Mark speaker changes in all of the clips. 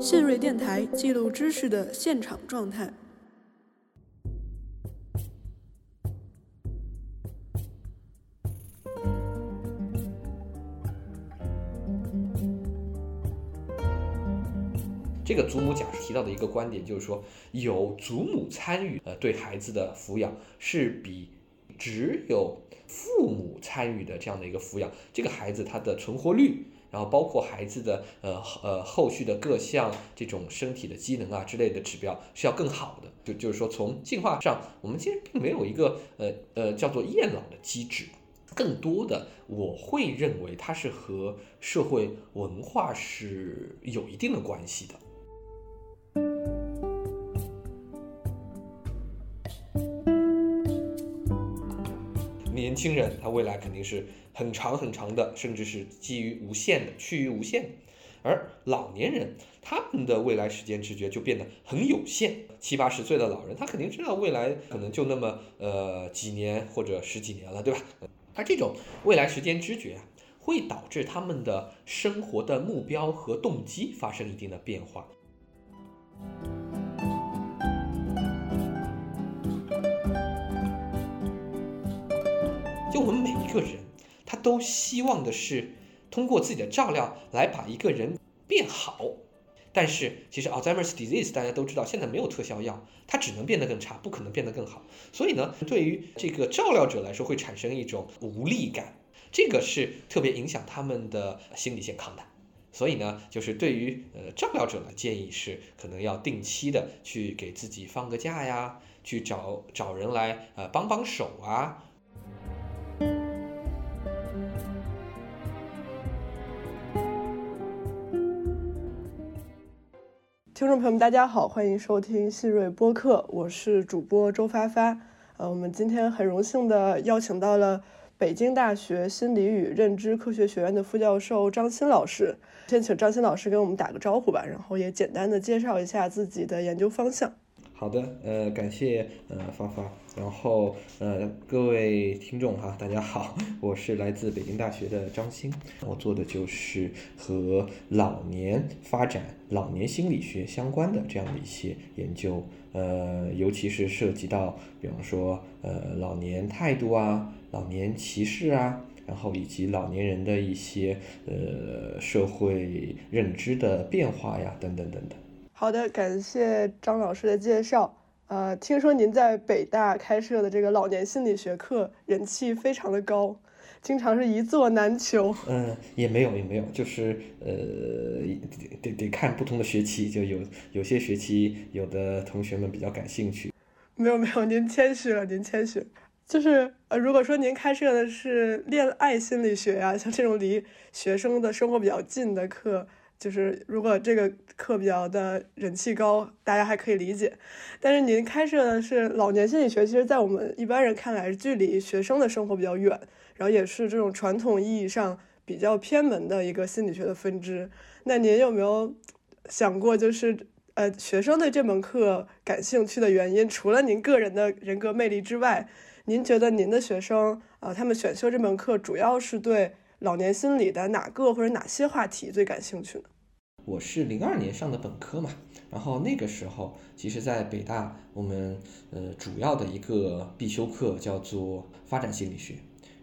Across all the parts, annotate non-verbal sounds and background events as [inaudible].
Speaker 1: 信瑞电台记录知识的现场状态。
Speaker 2: 这个祖母讲提到的一个观点，就是说有祖母参与，呃，对孩子的抚养是比只有父母参与的这样的一个抚养，这个孩子他的存活率，然后包括孩子的呃呃后续的各项这种身体的机能啊之类的指标是要更好的。就就是说从进化上，我们其实并没有一个呃呃叫做厌老的机制，更多的我会认为它是和社会文化是有一定的关系的。年轻人他未来肯定是很长很长的，甚至是基于无限的，趋于无限的。而老年人他们的未来时间知觉就变得很有限。七八十岁的老人，他肯定知道未来可能就那么呃几年或者十几年了，对吧？而这种未来时间知觉啊，会导致他们的生活的目标和动机发生一定的变化。我们每一个人，他都希望的是通过自己的照料来把一个人变好。但是其实 Alzheimer's disease 大家都知道，现在没有特效药，它只能变得更差，不可能变得更好。所以呢，对于这个照料者来说，会产生一种无力感，这个是特别影响他们的心理健康的。所以呢，就是对于呃照料者的建议是，可能要定期的去给自己放个假呀，去找找人来呃帮帮手啊。
Speaker 1: 听众朋友们，大家好，欢迎收听信瑞播客，我是主播周发发。呃，我们今天很荣幸的邀请到了北京大学心理与认知科学学院的副教授张欣老师。先请张欣老师给我们打个招呼吧，然后也简单的介绍一下自己的研究方向。
Speaker 2: 好的，呃，感谢呃发发，然后呃各位听众哈，大家好，我是来自北京大学的张欣，我做的就是和老年发展、老年心理学相关的这样的一些研究，呃，尤其是涉及到，比方说呃老年态度啊、老年歧视啊，然后以及老年人的一些呃社会认知的变化呀，等等等等。
Speaker 1: 好的，感谢张老师的介绍。呃，听说您在北大开设的这个老年心理学课人气非常的高，经常是一座难求。
Speaker 2: 嗯，也没有，也没有，就是呃，得得看不同的学期，就有有些学期有的同学们比较感兴趣。
Speaker 1: 没有没有，您谦虚了，您谦虚。就是呃，如果说您开设的是恋爱心理学呀，像这种离学生的生活比较近的课。就是如果这个课比较的人气高，大家还可以理解。但是您开设的是老年心理学，其实，在我们一般人看来，距离学生的生活比较远，然后也是这种传统意义上比较偏门的一个心理学的分支。那您有没有想过，就是呃，学生对这门课感兴趣的原因？除了您个人的人格魅力之外，您觉得您的学生啊，他们选修这门课主要是对？老年心理的哪个或者哪些话题最感兴趣呢？
Speaker 2: 我是零二年上的本科嘛，然后那个时候，其实，在北大，我们呃主要的一个必修课叫做发展心理学，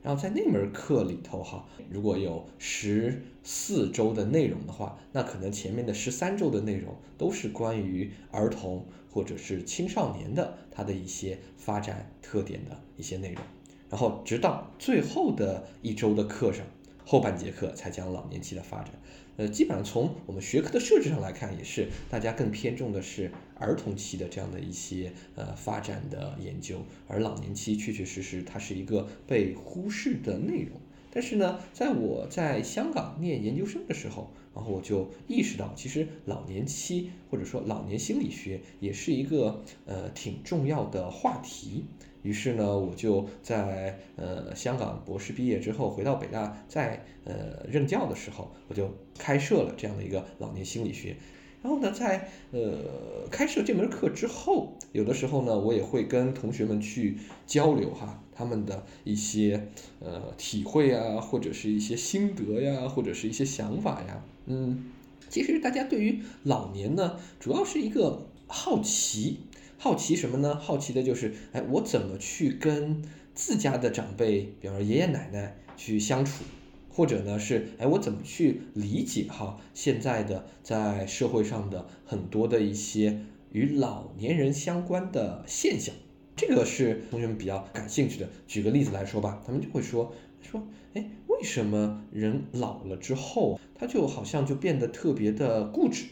Speaker 2: 然后在那门课里头哈，如果有十四周的内容的话，那可能前面的十三周的内容都是关于儿童或者是青少年的他的一些发展特点的一些内容，然后直到最后的一周的课上。后半节课才讲老年期的发展，呃，基本上从我们学科的设置上来看，也是大家更偏重的是儿童期的这样的一些呃发展的研究，而老年期确确实实它是一个被忽视的内容。但是呢，在我在香港念研究生的时候，然后我就意识到，其实老年期或者说老年心理学也是一个呃挺重要的话题。于是呢，我就在呃香港博士毕业之后，回到北大，在呃任教的时候，我就开设了这样的一个老年心理学。然后呢，在呃开设这门课之后，有的时候呢，我也会跟同学们去交流哈，他们的一些呃体会啊，或者是一些心得呀，或者是一些想法呀，嗯，其实大家对于老年呢，主要是一个好奇，好奇什么呢？好奇的就是，哎，我怎么去跟自家的长辈，比方说爷爷奶奶去相处，或者呢是，哎，我怎么去理解哈现在的在社会上的很多的一些与老年人相关的现象，这个是同学们比较感兴趣的。举个例子来说吧，他们就会说说，哎，为什么人老了之后？他就好像就变得特别的固执，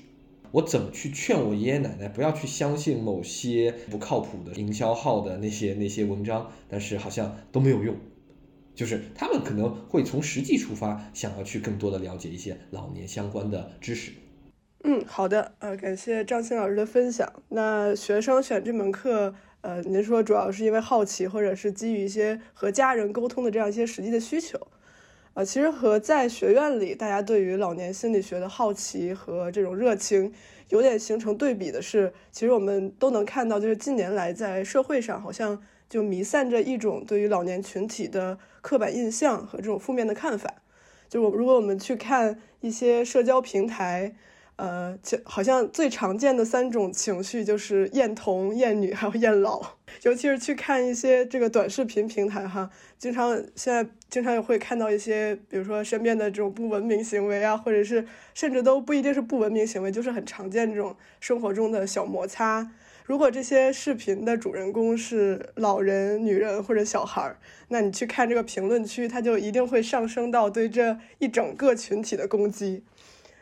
Speaker 2: 我怎么去劝我爷爷奶奶不要去相信某些不靠谱的营销号的那些那些文章，但是好像都没有用，就是他们可能会从实际出发，想要去更多的了解一些老年相关的知识。
Speaker 1: 嗯，好的，呃，感谢张鑫老师的分享。那学生选这门课，呃，您说主要是因为好奇，或者是基于一些和家人沟通的这样一些实际的需求。呃，其实和在学院里大家对于老年心理学的好奇和这种热情有点形成对比的是，其实我们都能看到，就是近年来在社会上好像就弥散着一种对于老年群体的刻板印象和这种负面的看法。就我如果我们去看一些社交平台。呃，就好像最常见的三种情绪就是厌童、厌女，还有厌老。[laughs] 尤其是去看一些这个短视频平台哈，经常现在经常也会看到一些，比如说身边的这种不文明行为啊，或者是甚至都不一定是不文明行为，就是很常见这种生活中的小摩擦。如果这些视频的主人公是老人、女人或者小孩儿，那你去看这个评论区，它就一定会上升到对这一整个群体的攻击。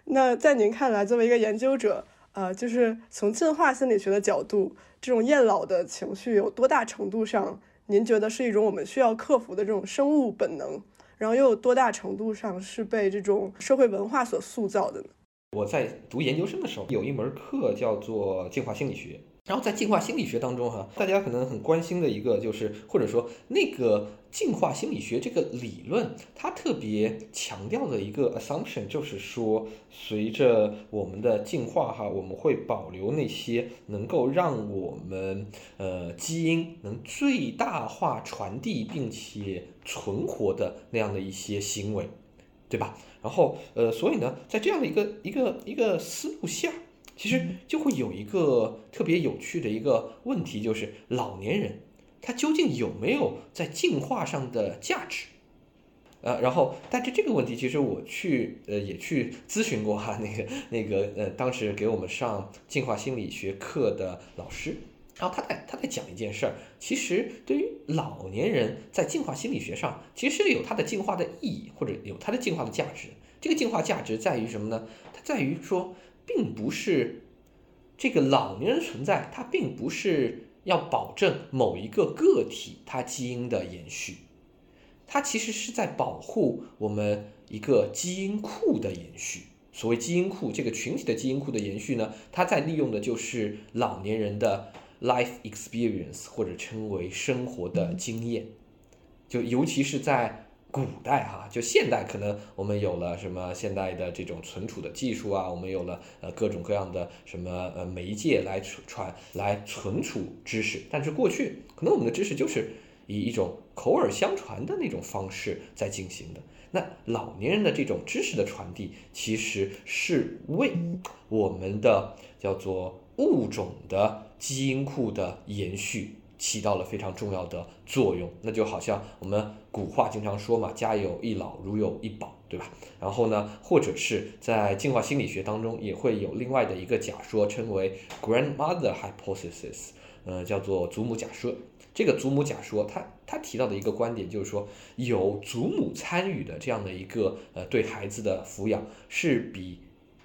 Speaker 1: 那在您看来，作为一个研究者，呃，就是从进化心理学的角度，这种厌老的情绪有多大程度上，您觉得是一种我们需要克服的这种生物本能？然后又有多大程度上是被这种社会文化所塑造的呢？
Speaker 2: 我在读研究生的时候，有一门课叫做进化心理学。然后在进化心理学当中，哈，大家可能很关心的一个就是，或者说那个进化心理学这个理论，它特别强调的一个 assumption 就是说，随着我们的进化，哈，我们会保留那些能够让我们呃基因能最大化传递并且存活的那样的一些行为，对吧？然后呃，所以呢，在这样的一个一个一个思路下。其实就会有一个特别有趣的一个问题，就是老年人他究竟有没有在进化上的价值？呃，然后但是这个问题，其实我去呃也去咨询过哈，那个那个呃当时给我们上进化心理学课的老师，然后他在他在讲一件事儿，其实对于老年人在进化心理学上，其实是有它的进化的意义，或者有它的进化的价值。这个进化价值在于什么呢？它在于说。并不是这个老年人存在，它并不是要保证某一个个体它基因的延续，它其实是在保护我们一个基因库的延续。所谓基因库，这个群体的基因库的延续呢，它在利用的就是老年人的 life experience，或者称为生活的经验，就尤其是在。古代哈，就现代可能我们有了什么现代的这种存储的技术啊，我们有了呃各种各样的什么呃媒介来传来存储知识，但是过去可能我们的知识就是以一种口耳相传的那种方式在进行的。那老年人的这种知识的传递，其实是为我们的叫做物种的基因库的延续。起到了非常重要的作用，那就好像我们古话经常说嘛，“家有一老，如有一宝”，对吧？然后呢，或者是在进化心理学当中也会有另外的一个假说，称为 grandmother hypothesis，呃，叫做祖母假说。这个祖母假说，它它提到的一个观点就是说，有祖母参与的这样的一个呃对孩子的抚养，是比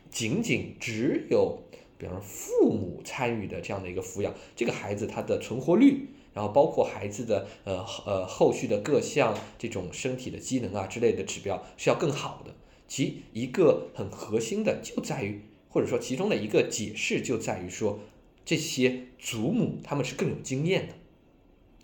Speaker 2: 仅仅只有。比方说，父母参与的这样的一个抚养，这个孩子他的存活率，然后包括孩子的呃呃后续的各项这种身体的机能啊之类的指标是要更好的。其一个很核心的就在于，或者说其中的一个解释就在于说，这些祖母他们是更有经验的。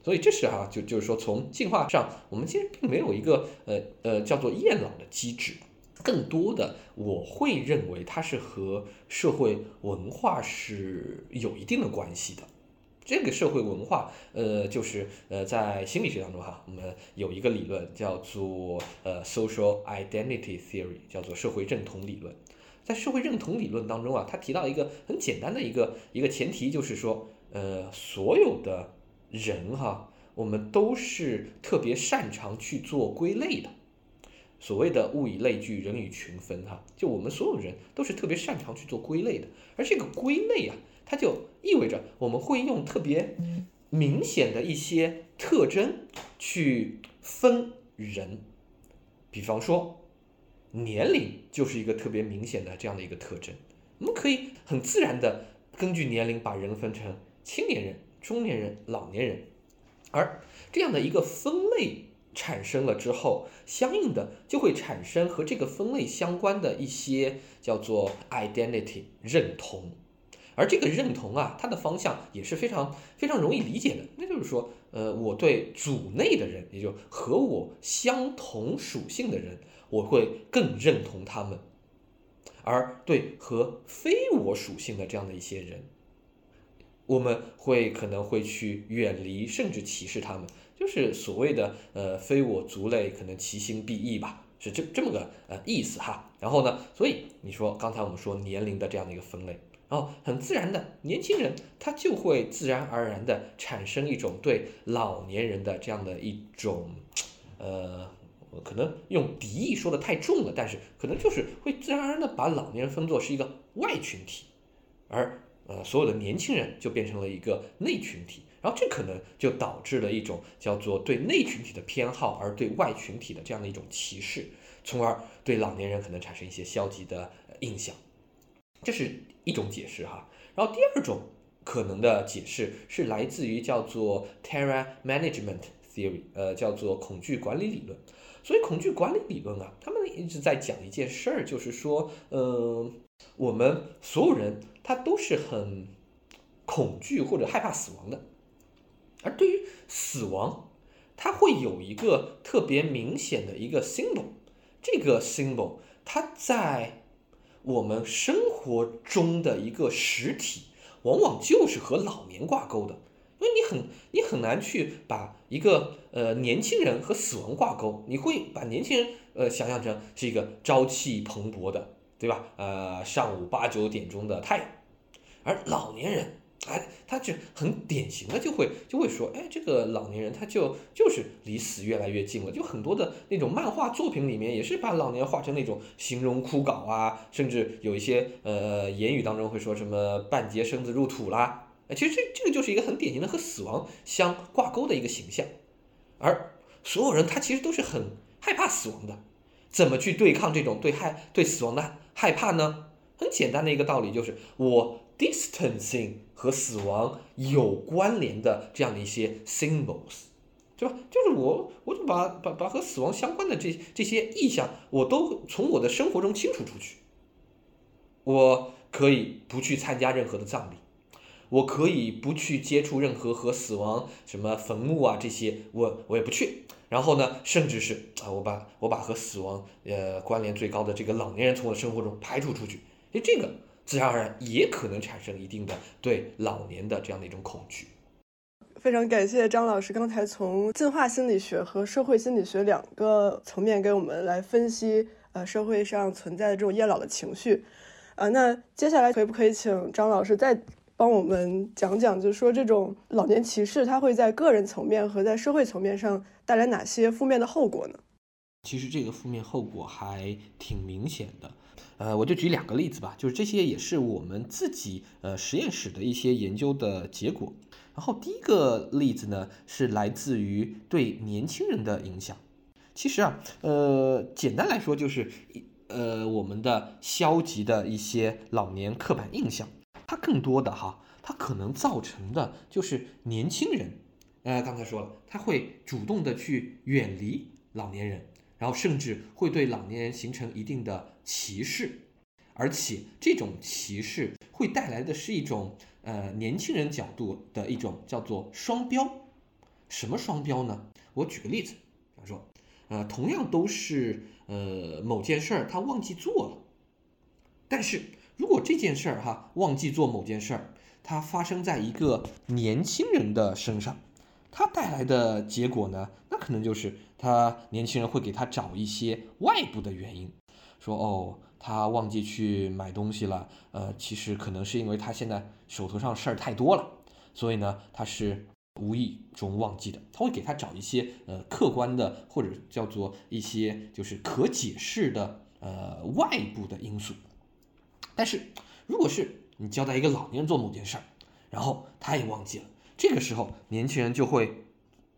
Speaker 2: 所以这是哈，就就是说从进化上，我们其实并没有一个呃呃叫做厌老的机制。更多的，我会认为它是和社会文化是有一定的关系的。这个社会文化，呃，就是呃，在心理学当中哈，我们有一个理论叫做呃 social identity theory，叫做社会认同理论。在社会认同理论当中啊，他提到一个很简单的一个一个前提，就是说，呃，所有的人哈，我们都是特别擅长去做归类的。所谓的物以类聚，人以群分哈，就我们所有人都是特别擅长去做归类的。而这个归类啊，它就意味着我们会用特别明显的一些特征去分人，比方说。年龄就是一个特别明显的这样的一个特征，我们可以很自然的根据年龄把人分成青年人、中年人、老年人，而这样的一个分类产生了之后，相应的就会产生和这个分类相关的一些叫做 identity 认同，而这个认同啊，它的方向也是非常非常容易理解的，那就是说，呃，我对组内的人，也就和我相同属性的人。我会更认同他们，而对和非我属性的这样的一些人，我们会可能会去远离甚至歧视他们，就是所谓的呃非我族类，可能其心必异吧，是这这么个呃意思哈。然后呢，所以你说刚才我们说年龄的这样的一个分类，然后很自然的年轻人他就会自然而然的产生一种对老年人的这样的一种呃。可能用敌意说的太重了，但是可能就是会自然而然的把老年人分作是一个外群体，而呃所有的年轻人就变成了一个内群体，然后这可能就导致了一种叫做对内群体的偏好，而对外群体的这样的一种歧视，从而对老年人可能产生一些消极的印象，这是一种解释哈。然后第二种可能的解释是来自于叫做 terror management theory，呃叫做恐惧管理理论。所以恐惧管理理论啊，他们一直在讲一件事儿，就是说，呃，我们所有人他都是很恐惧或者害怕死亡的，而对于死亡，它会有一个特别明显的一个 symbol，这个 symbol 它在我们生活中的一个实体，往往就是和老年挂钩的。因为你很你很难去把一个呃年轻人和死亡挂钩，你会把年轻人呃想象成是一个朝气蓬勃的，对吧？呃，上午八九点钟的太阳，而老年人，哎，他就很典型的就会就会说，哎，这个老年人他就就是离死越来越近了，就很多的那种漫画作品里面也是把老年画成那种形容枯槁啊，甚至有一些呃言语当中会说什么半截身子入土啦。其实这这个就是一个很典型的和死亡相挂钩的一个形象，而所有人他其实都是很害怕死亡的，怎么去对抗这种对害对死亡的害怕呢？很简单的一个道理就是我 distancing 和死亡有关联的这样的一些 symbols，对吧？就是我我就把把把和死亡相关的这这些意象我都从我的生活中清除出去，我可以不去参加任何的葬礼。我可以不去接触任何和死亡什么坟墓啊这些，我我也不去。然后呢，甚至是啊，我把我把和死亡呃关联最高的这个老年人从我的生活中排除出去，诶，这个自然而然也可能产生一定的对老年的这样的一种恐惧。
Speaker 1: 非常感谢张老师刚才从进化心理学和社会心理学两个层面给我们来分析呃社会上存在的这种厌老的情绪。呃，那接下来可不可以请张老师再？帮我们讲讲，就是说这种老年歧视，它会在个人层面和在社会层面上带来哪些负面的后果呢？
Speaker 2: 其实这个负面后果还挺明显的，呃，我就举两个例子吧，就是这些也是我们自己呃实验室的一些研究的结果。然后第一个例子呢，是来自于对年轻人的影响。其实啊，呃，简单来说就是呃我们的消极的一些老年刻板印象。它更多的哈，它可能造成的就是年轻人，呃，刚才说了，他会主动的去远离老年人，然后甚至会对老年人形成一定的歧视，而且这种歧视会带来的是一种呃年轻人角度的一种叫做双标。什么双标呢？我举个例子，比方说，呃，同样都是呃某件事儿，他忘记做了，但是。如果这件事儿哈忘记做某件事儿，它发生在一个年轻人的身上，它带来的结果呢，那可能就是他年轻人会给他找一些外部的原因，说哦，他忘记去买东西了，呃，其实可能是因为他现在手头上事儿太多了，所以呢，他是无意中忘记的。他会给他找一些呃客观的或者叫做一些就是可解释的呃外部的因素。但是如果是你交代一个老年人做某件事儿，然后他也忘记了，这个时候年轻人就会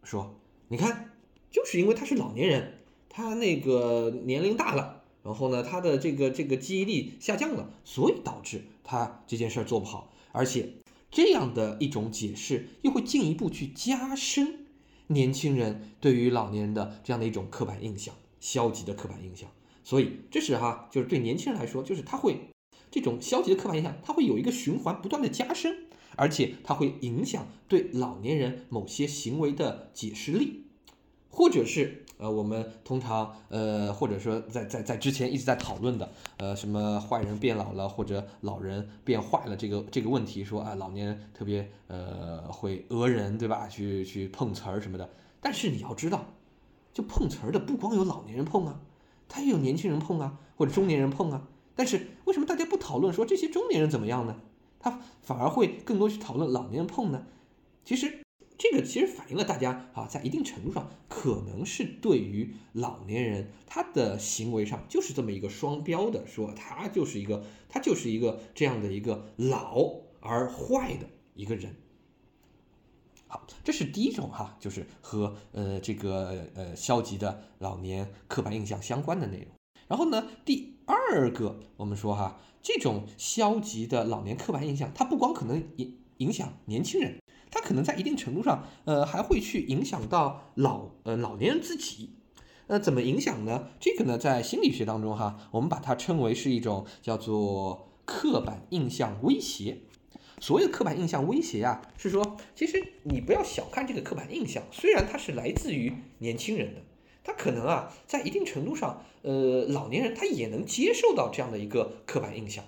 Speaker 2: 说：“你看，就是因为他是老年人，他那个年龄大了。”然后呢，他的这个这个记忆力下降了，所以导致他这件事儿做不好。而且这样的一种解释，又会进一步去加深年轻人对于老年人的这样的一种刻板印象，消极的刻板印象。所以这是哈，就是对年轻人来说，就是他会这种消极的刻板印象，他会有一个循环不断的加深，而且它会影响对老年人某些行为的解释力，或者是。呃，我们通常呃，或者说在在在之前一直在讨论的，呃，什么坏人变老了，或者老人变坏了这个这个问题，说啊，老年人特别呃会讹人，对吧？去去碰瓷儿什么的。但是你要知道，就碰瓷儿的不光有老年人碰啊，他也有年轻人碰啊，或者中年人碰啊。但是为什么大家不讨论说这些中年人怎么样呢？他反而会更多去讨论老年人碰呢？其实。这个其实反映了大家啊，在一定程度上可能是对于老年人他的行为上就是这么一个双标的，说他就是一个他就是一个这样的一个老而坏的一个人。好，这是第一种哈，就是和呃这个呃消极的老年刻板印象相关的内容。然后呢，第二个我们说哈，这种消极的老年刻板印象，它不光可能影影响年轻人。它可能在一定程度上，呃，还会去影响到老呃老年人自己，呃，怎么影响呢？这个呢，在心理学当中哈，我们把它称为是一种叫做刻板印象威胁。所谓的刻板印象威胁呀，是说，其实你不要小看这个刻板印象，虽然它是来自于年轻人的，他可能啊，在一定程度上，呃，老年人他也能接受到这样的一个刻板印象。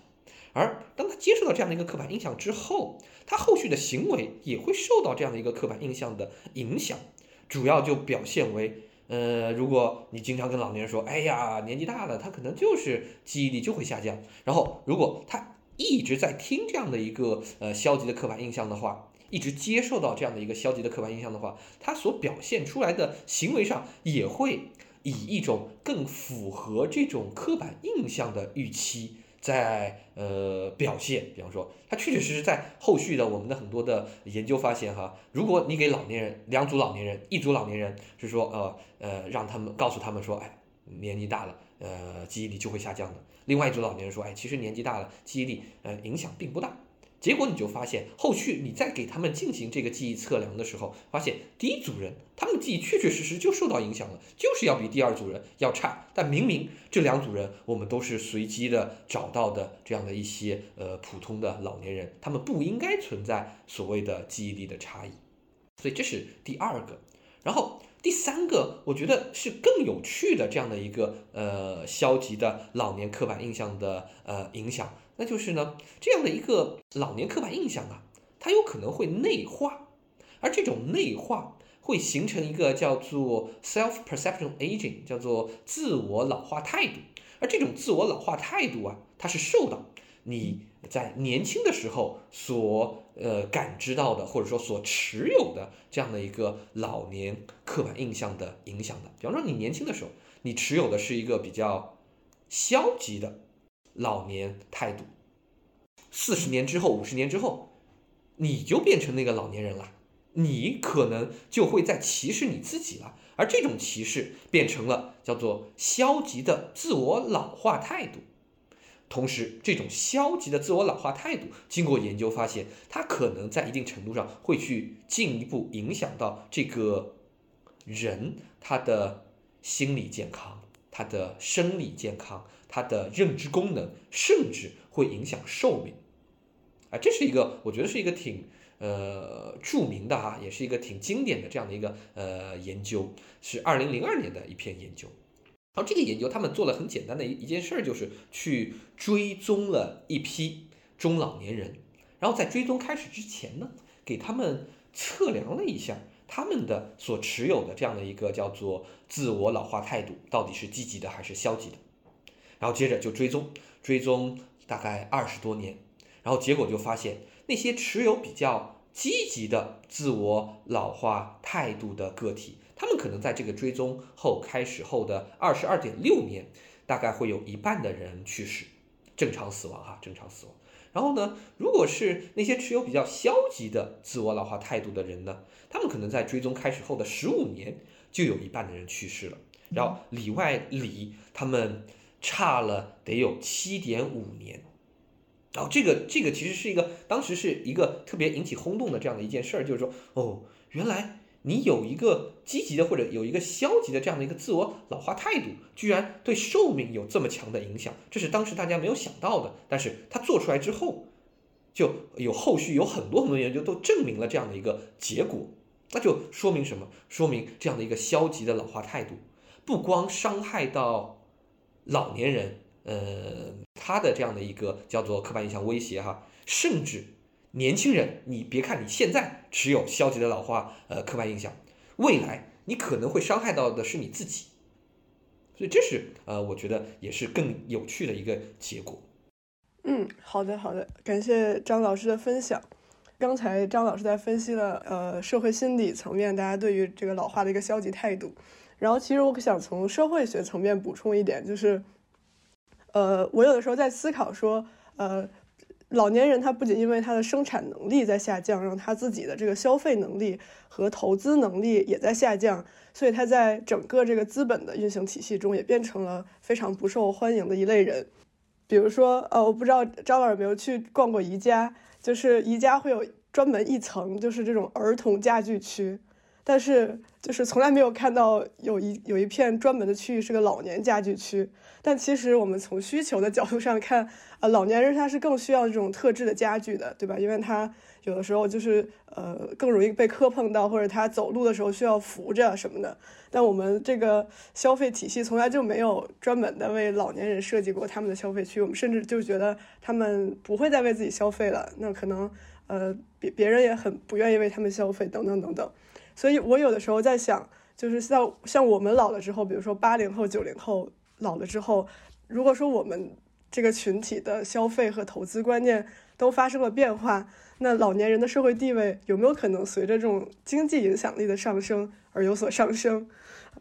Speaker 2: 而当他接受到这样的一个刻板印象之后，他后续的行为也会受到这样的一个刻板印象的影响，主要就表现为，呃，如果你经常跟老年人说，哎呀，年纪大了，他可能就是记忆力就会下降。然后，如果他一直在听这样的一个呃消极的刻板印象的话，一直接受到这样的一个消极的刻板印象的话，他所表现出来的行为上也会以一种更符合这种刻板印象的预期。在呃表现，比方说，他确确实实在后续的我们的很多的研究发现哈，如果你给老年人两组老年人，一组老年人是说呃呃让他们告诉他们说，哎，年纪大了，呃记忆力就会下降的；另外一组老年人说，哎，其实年纪大了记忆力呃影响并不大。结果你就发现，后续你再给他们进行这个记忆测量的时候，发现第一组人他们的记忆确确实实就受到影响了，就是要比第二组人要差。但明明这两组人我们都是随机的找到的这样的一些呃普通的老年人，他们不应该存在所谓的记忆力的差异。所以这是第二个。然后第三个，我觉得是更有趣的这样的一个呃消极的老年刻板印象的呃影响。那就是呢，这样的一个老年刻板印象啊，它有可能会内化，而这种内化会形成一个叫做 self-perception aging，叫做自我老化态度。而这种自我老化态度啊，它是受到你在年轻的时候所呃感知到的，或者说所持有的这样的一个老年刻板印象的影响的。比方说，你年轻的时候，你持有的是一个比较消极的。老年态度，四十年之后、五十年之后，你就变成那个老年人了，你可能就会在歧视你自己了，而这种歧视变成了叫做消极的自我老化态度。同时，这种消极的自我老化态度，经过研究发现，它可能在一定程度上会去进一步影响到这个人他的心理健康、他的生理健康。它的认知功能甚至会影响寿命，啊，这是一个我觉得是一个挺呃著名的哈，也是一个挺经典的这样的一个呃研究，是二零零二年的一篇研究。然后这个研究他们做了很简单的一一件事儿，就是去追踪了一批中老年人，然后在追踪开始之前呢，给他们测量了一下他们的所持有的这样的一个叫做自我老化态度到底是积极的还是消极的。然后接着就追踪，追踪大概二十多年，然后结果就发现那些持有比较积极的自我老化态度的个体，他们可能在这个追踪后开始后的二十二点六年，大概会有一半的人去世，正常死亡哈，正常死亡。然后呢，如果是那些持有比较消极的自我老化态度的人呢，他们可能在追踪开始后的十五年就有一半的人去世了。然后里外里他们差了得有七点五年。然后这个这个其实是一个当时是一个特别引起轰动的这样的一件事儿，就是说哦，原来。你有一个积极的或者有一个消极的这样的一个自我老化态度，居然对寿命有这么强的影响，这是当时大家没有想到的。但是他做出来之后，就有后续有很多很多研究都证明了这样的一个结果，那就说明什么？说明这样的一个消极的老化态度，不光伤害到老年人，呃，他的这样的一个叫做刻板印象威胁哈，甚至。年轻人，你别看你现在持有消极的老化呃刻板印象，未来你可能会伤害到的是你自己，所以这是呃我觉得也是更有趣的一个结果。
Speaker 1: 嗯，好的好的，感谢张老师的分享。刚才张老师在分析了呃社会心理层面大家对于这个老化的一个消极态度，然后其实我想从社会学层面补充一点，就是呃我有的时候在思考说呃。老年人他不仅因为他的生产能力在下降，让他自己的这个消费能力和投资能力也在下降，所以他在整个这个资本的运行体系中也变成了非常不受欢迎的一类人。比如说，呃，我不知道张老师有没有去逛过宜家，就是宜家会有专门一层就是这种儿童家具区，但是就是从来没有看到有一有一片专门的区域是个老年家具区。但其实我们从需求的角度上看，呃，老年人他是更需要这种特制的家具的，对吧？因为他有的时候就是呃更容易被磕碰到，或者他走路的时候需要扶着什么的。但我们这个消费体系从来就没有专门的为老年人设计过他们的消费区，我们甚至就觉得他们不会再为自己消费了，那可能呃别别人也很不愿意为他们消费，等等等等。所以我有的时候在想，就是像像我们老了之后，比如说八零后、九零后。老了之后，如果说我们这个群体的消费和投资观念都发生了变化，那老年人的社会地位有没有可能随着这种经济影响力的上升而有所上升？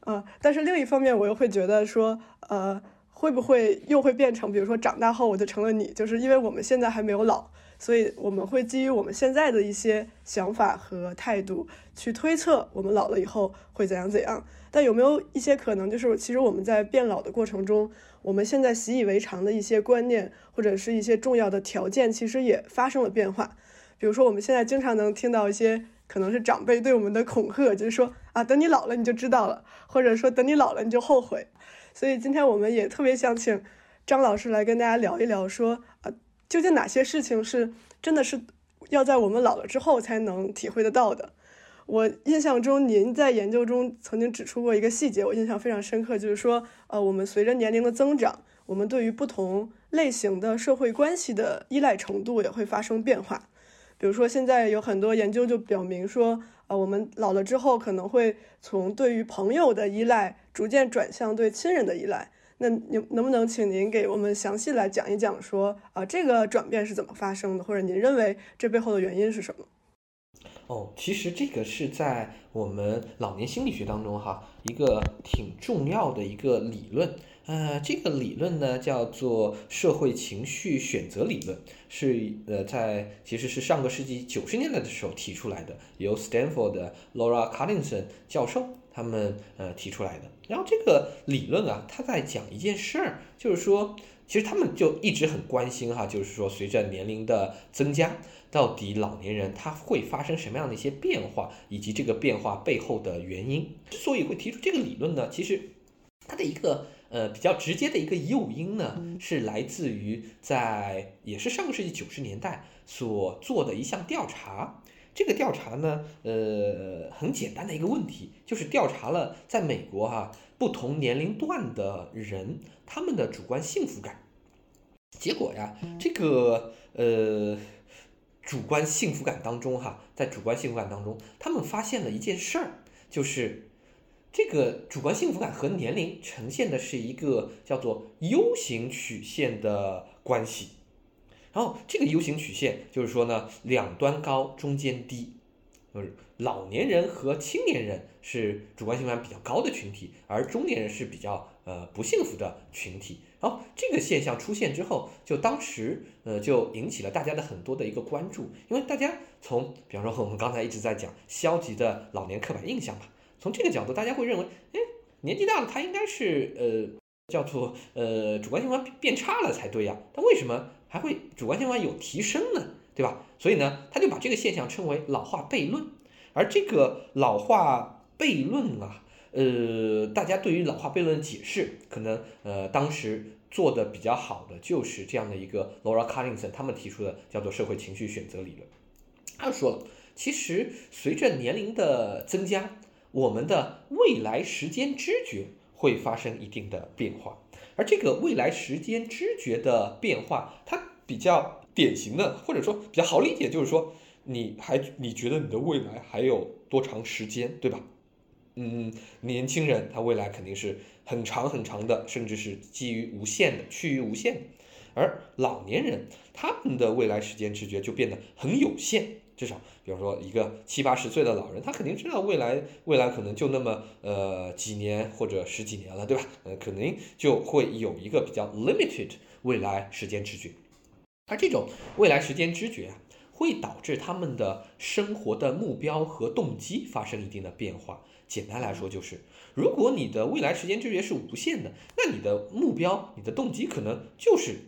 Speaker 1: 呃，但是另一方面，我又会觉得说，呃，会不会又会变成，比如说长大后我就成了你，就是因为我们现在还没有老，所以我们会基于我们现在的一些想法和态度去推测我们老了以后会怎样怎样。但有没有一些可能，就是其实我们在变老的过程中，我们现在习以为常的一些观念或者是一些重要的条件，其实也发生了变化。比如说，我们现在经常能听到一些可能是长辈对我们的恐吓，就是说啊，等你老了你就知道了，或者说等你老了你就后悔。所以今天我们也特别想请张老师来跟大家聊一聊，说，究竟哪些事情是真的是要在我们老了之后才能体会得到的。我印象中，您在研究中曾经指出过一个细节，我印象非常深刻，就是说，呃，我们随着年龄的增长，我们对于不同类型的社会关系的依赖程度也会发生变化。比如说，现在有很多研究就表明说，呃，我们老了之后可能会从对于朋友的依赖逐渐转向对亲人的依赖。那您能不能请您给我们详细来讲一讲，说，啊，这个转变是怎么发生的，或者您认为这背后的原因是什么？
Speaker 2: 哦，其实这个是在我们老年心理学当中哈，一个挺重要的一个理论。呃，这个理论呢叫做社会情绪选择理论，是呃在其实是上个世纪九十年代的时候提出来的，由 Stanford 的 Laura Carlson 教授他们呃提出来的。然后这个理论啊，他在讲一件事儿，就是说。其实他们就一直很关心哈，就是说随着年龄的增加，到底老年人他会发生什么样的一些变化，以及这个变化背后的原因。之所以会提出这个理论呢，其实它的一个呃比较直接的一个诱因呢，是来自于在也是上个世纪九十年代所做的一项调查。这个调查呢，呃，很简单的一个问题，就是调查了在美国哈不同年龄段的人他们的主观幸福感。结果呀，这个呃主观幸福感当中哈，在主观幸福感当中，他们发现了一件事儿，就是这个主观幸福感和年龄呈现的是一个叫做 U 型曲线的关系。然后这个 U 型曲线就是说呢，两端高，中间低，就是老年人和青年人是主观幸福感比较高的群体，而中年人是比较呃不幸福的群体。然后这个现象出现之后，就当时呃就引起了大家的很多的一个关注，因为大家从比方说和我们刚才一直在讲消极的老年刻板印象嘛，从这个角度，大家会认为，哎，年纪大了他应该是呃叫做呃主观幸福感变差了才对呀，但为什么？还会主观性观有提升呢，对吧？所以呢，他就把这个现象称为老化悖论。而这个老化悖论啊，呃，大家对于老化悖论的解释，可能呃当时做的比较好的就是这样的一个 Laura Carlson 他们提出的叫做社会情绪选择理论。他说了，其实随着年龄的增加，我们的未来时间知觉会发生一定的变化。而这个未来时间知觉的变化，它比较典型的，或者说比较好理解，就是说你还你觉得你的未来还有多长时间，对吧？嗯，年轻人他未来肯定是很长很长的，甚至是基于无限的，趋于无限的。而老年人他们的未来时间知觉就变得很有限。至少，比如说一个七八十岁的老人，他肯定知道未来未来可能就那么呃几年或者十几年了，对吧？呃，可能就会有一个比较 limited 未来时间知觉，而这种未来时间知觉啊，会导致他们的生活的目标和动机发生一定的变化。简单来说，就是如果你的未来时间知觉是无限的，那你的目标、你的动机可能就是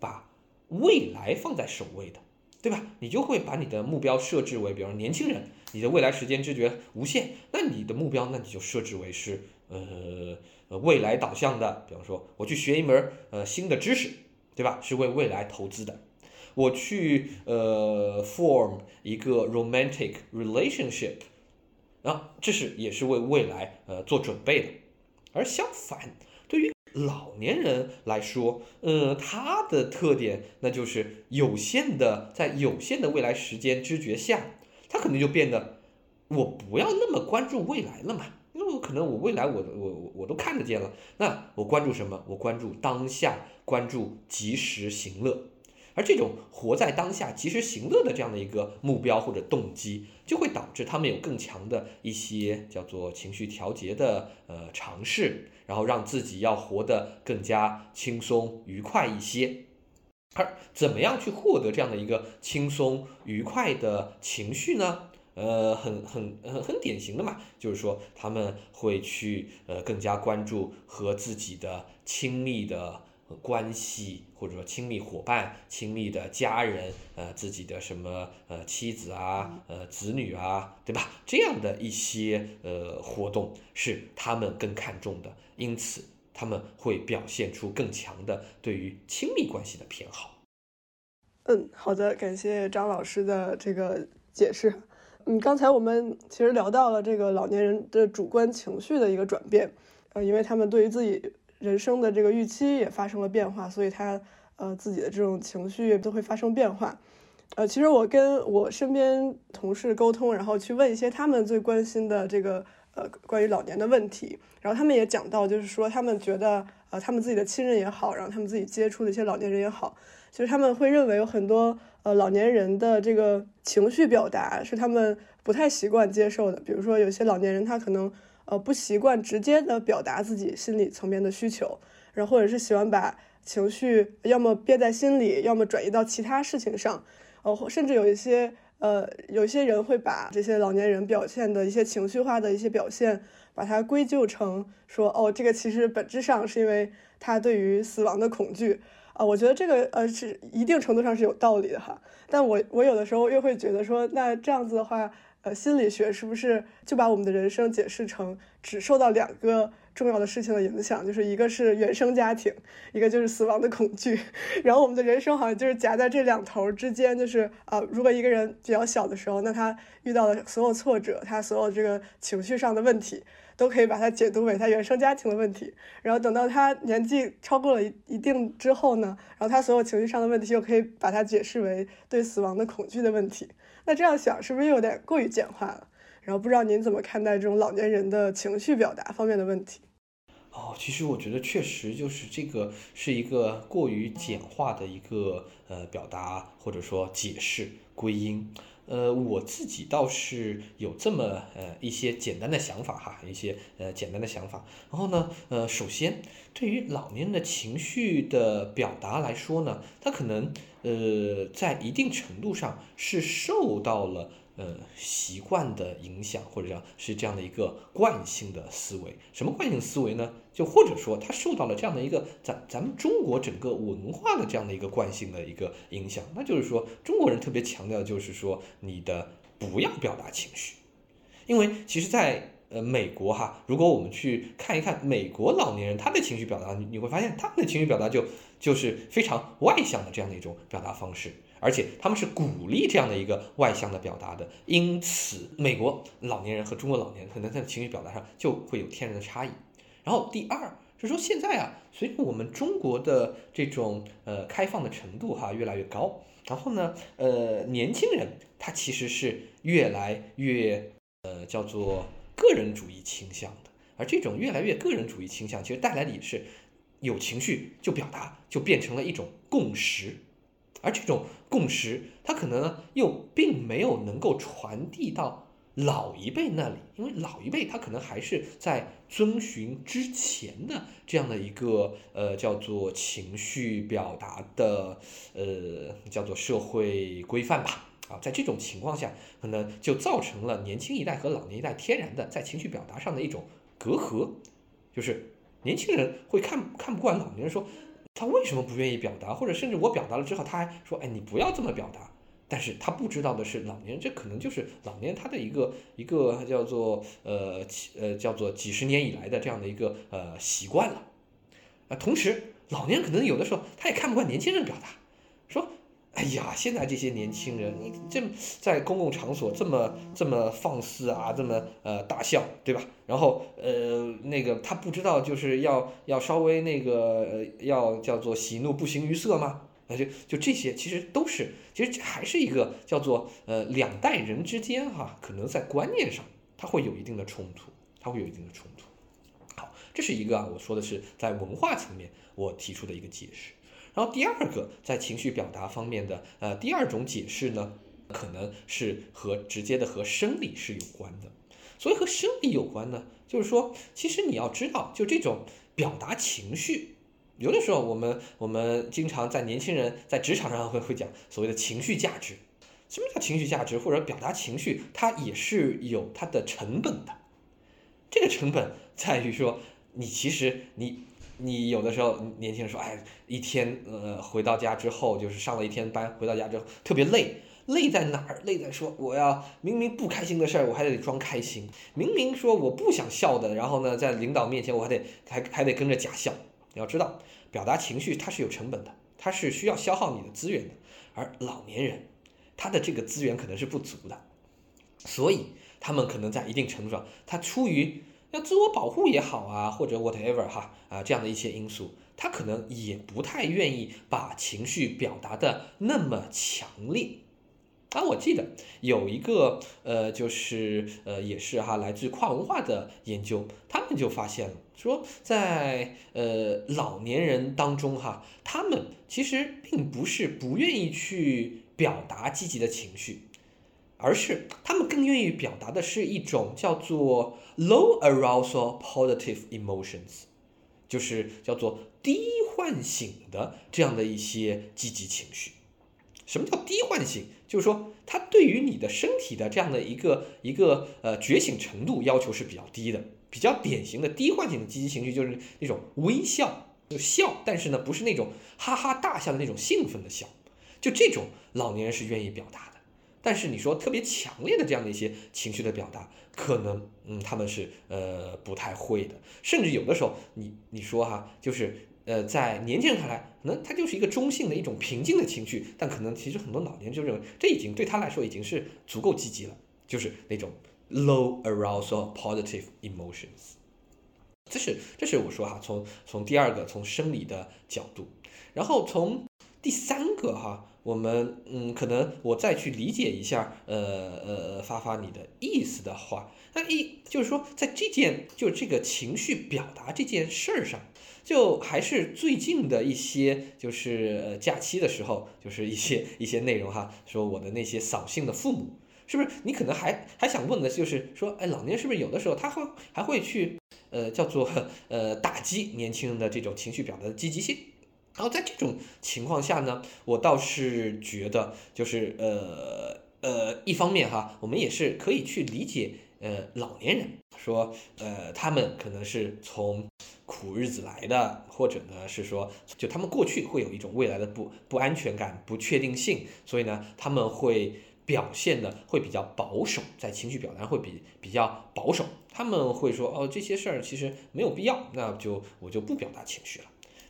Speaker 2: 把未来放在首位的。对吧？你就会把你的目标设置为，比如说年轻人，你的未来时间知觉无限，那你的目标，那你就设置为是呃呃未来导向的。比方说，我去学一门呃新的知识，对吧？是为未来投资的。我去呃 form 一个 romantic relationship，啊，这是也是为未来呃做准备的。而相反，老年人来说，呃，他的特点那就是有限的，在有限的未来时间知觉下，他可能就变得，我不要那么关注未来了嘛，因为可能我未来我我我我都看得见了，那我关注什么？我关注当下，关注及时行乐。而这种活在当下、及时行乐的这样的一个目标或者动机，就会导致他们有更强的一些叫做情绪调节的呃尝试，然后让自己要活得更加轻松愉快一些。而怎么样去获得这样的一个轻松愉快的情绪呢？呃，很很很很典型的嘛，就是说他们会去呃更加关注和自己的亲密的。关系或者说亲密伙伴、亲密的家人，呃，自己的什么呃妻子啊、呃子女啊，对吧？这样的一些呃活动是他们更看重的，因此他们会表现出更强的对于亲密关系的偏好。
Speaker 1: 嗯，好的，感谢张老师的这个解释。嗯，刚才我们其实聊到了这个老年人的主观情绪的一个转变，呃，因为他们对于自己。人生的这个预期也发生了变化，所以他呃自己的这种情绪都会发生变化。呃，其实我跟我身边同事沟通，然后去问一些他们最关心的这个呃关于老年的问题，然后他们也讲到，就是说他们觉得呃他们自己的亲人也好，然后他们自己接触的一些老年人也好，其实他们会认为有很多呃老年人的这个情绪表达是他们不太习惯接受的，比如说有些老年人他可能。呃，不习惯直接的表达自己心理层面的需求，然后或者是喜欢把情绪要么憋在心里，要么转移到其他事情上，呃，甚至有一些呃，有一些人会把这些老年人表现的一些情绪化的一些表现，把它归咎成说，哦，这个其实本质上是因为他对于死亡的恐惧啊。我觉得这个呃是一定程度上是有道理的哈，但我我有的时候又会觉得说，那这样子的话。呃，心理学是不是就把我们的人生解释成只受到两个重要的事情的影响，就是一个是原生家庭，一个就是死亡的恐惧。[laughs] 然后我们的人生好像就是夹在这两头之间，就是啊，如果一个人比较小的时候，那他遇到的所有挫折，他所有这个情绪上的问题，都可以把它解读为他原生家庭的问题。然后等到他年纪超过了一一定之后呢，然后他所有情绪上的问题又可以把它解释为对死亡的恐惧的问题。那这样想是不是又有点过于简化了？然后不知道您怎么看待这种老年人的情绪表达方面的问题？
Speaker 2: 哦，其实我觉得确实就是这个是一个过于简化的一个呃表达或者说解释归因。呃，我自己倒是有这么呃一些简单的想法哈，一些呃简单的想法。然后呢，呃，首先对于老年人的情绪的表达来说呢，他可能呃在一定程度上是受到了。呃，习惯的影响，或者讲是这样的一个惯性的思维。什么惯性思维呢？就或者说，它受到了这样的一个咱咱们中国整个文化的这样的一个惯性的一个影响。那就是说，中国人特别强调，就是说你的不要表达情绪，因为其实，在呃美国哈，如果我们去看一看美国老年人他的情绪表达，你你会发现他们的情绪表达就就是非常外向的这样的一种表达方式。而且他们是鼓励这样的一个外向的表达的，因此美国老年人和中国老年人可能在情绪表达上就会有天然的差异。然后第二是说现在啊，随着我们中国的这种呃开放的程度哈越来越高，然后呢呃年轻人他其实是越来越呃叫做个人主义倾向的，而这种越来越个人主义倾向其实带来的也是有情绪就表达，就变成了一种共识。而这种共识，它可能又并没有能够传递到老一辈那里，因为老一辈他可能还是在遵循之前的这样的一个呃叫做情绪表达的呃叫做社会规范吧。啊，在这种情况下，可能就造成了年轻一代和老年一代天然的在情绪表达上的一种隔阂，就是年轻人会看看不惯老年人说。他为什么不愿意表达，或者甚至我表达了之后，他还说：“哎，你不要这么表达。”但是他不知道的是，老年人这可能就是老年他的一个一个叫做呃呃叫做几十年以来的这样的一个呃习惯了。啊，同时老年人可能有的时候他也看不惯年轻人表达，哎呀，现在这些年轻人，你这在公共场所这么这么放肆啊，这么呃大笑，对吧？然后呃那个他不知道就是要要稍微那个呃要叫做喜怒不形于色吗？那就就这些其实都是，其实还是一个叫做呃两代人之间哈，可能在观念上他会有一定的冲突，他会有一定的冲突。好，这是一个啊，我说的是在文化层面我提出的一个解释。然后第二个在情绪表达方面的呃第二种解释呢，可能是和直接的和生理是有关的。所以和生理有关呢，就是说，其实你要知道，就这种表达情绪，有的时候我们我们经常在年轻人在职场上会会讲所谓的情绪价值。什么叫情绪价值？或者表达情绪，它也是有它的成本的。这个成本在于说，你其实你。你有的时候年轻人说，哎，一天呃回到家之后，就是上了一天班，回到家之后特别累，累在哪儿？累在说我要明明不开心的事儿，我还得装开心；明明说我不想笑的，然后呢，在领导面前我还得还还得跟着假笑。你要知道，表达情绪它是有成本的，它是需要消耗你的资源的。而老年人，他的这个资源可能是不足的，所以他们可能在一定程度上，他出于。要自我保护也好啊，或者 whatever 哈啊这样的一些因素，他可能也不太愿意把情绪表达的那么强烈。啊，我记得有一个呃，就是呃，也是哈，来自跨文化的研究，他们就发现了，说在呃老年人当中哈，他们其实并不是不愿意去表达积极的情绪。而是他们更愿意表达的是一种叫做 low arousal positive emotions，就是叫做低唤醒的这样的一些积极情绪。什么叫低唤醒？就是说，它对于你的身体的这样的一个一个呃觉醒程度要求是比较低的。比较典型的低唤醒的积极情绪就是那种微笑，就笑，但是呢不是那种哈哈大笑的那种兴奋的笑，就这种老年人是愿意表达的。但是你说特别强烈的这样的一些情绪的表达，可能嗯他们是呃不太会的，甚至有的时候你你说哈，就是呃在年轻人看来，可能他就是一个中性的一种平静的情绪，但可能其实很多老年人就认为这已经对他来说已经是足够积极了，就是那种 low arousal positive emotions。这是这是我说哈，从从第二个从生理的角度，然后从第三个哈。我们嗯，可能我再去理解一下，呃呃，发发你的意思的话，那一就是说，在这件就这个情绪表达这件事儿上，就还是最近的一些，就是假期的时候，就是一些一些内容哈，说我的那些扫兴的父母，是不是？你可能还还想问的就是说，哎，老年是不是有的时候他会还会去，呃，叫做呃打击年轻人的这种情绪表达的积极性？然后在这种情况下呢，我倒是觉得，就是呃呃，一方面哈，我们也是可以去理解，呃，老年人说，呃，他们可能是从苦日子来的，或者呢是说，就他们过去会有一种未来的不不安全感、不确定性，所以呢，他们会表现的会比较保守，在情绪表达会比比较保守，他们会说，哦，这些事儿其实没有必要，那就我就不表达情绪了。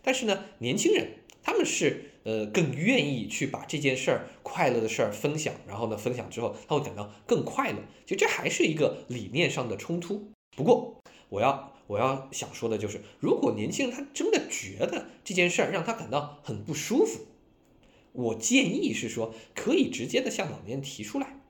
Speaker 2: 但是呢，年轻人他们是呃更愿意去把这件事儿快乐的事儿分享，然后呢分享之后他会感到更快乐。其实这还是一个理念上的冲突。不过我要我要想说的就是，如果年轻人他真的觉得这件事儿让他感到很不舒服，我建议是说可以直接的向老年人提出来，